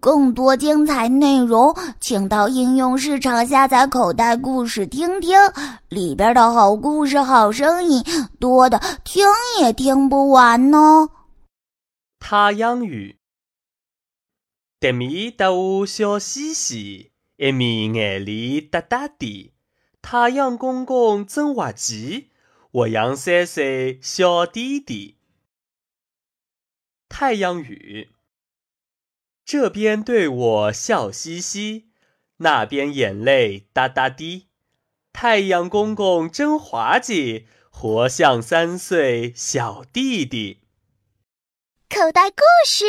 更多精彩内容，请到应用市场下载口袋故事听听，里边的好故事、好声音多的听也听不完呢。太阳雨，得米得乌笑嘻嘻，一面眼里哒哒滴。太阳公公真滑稽，我养三岁小弟弟。太阳雨。这边对我笑嘻嘻，那边眼泪哒哒滴。太阳公公真滑稽，活像三岁小弟弟。口袋故事。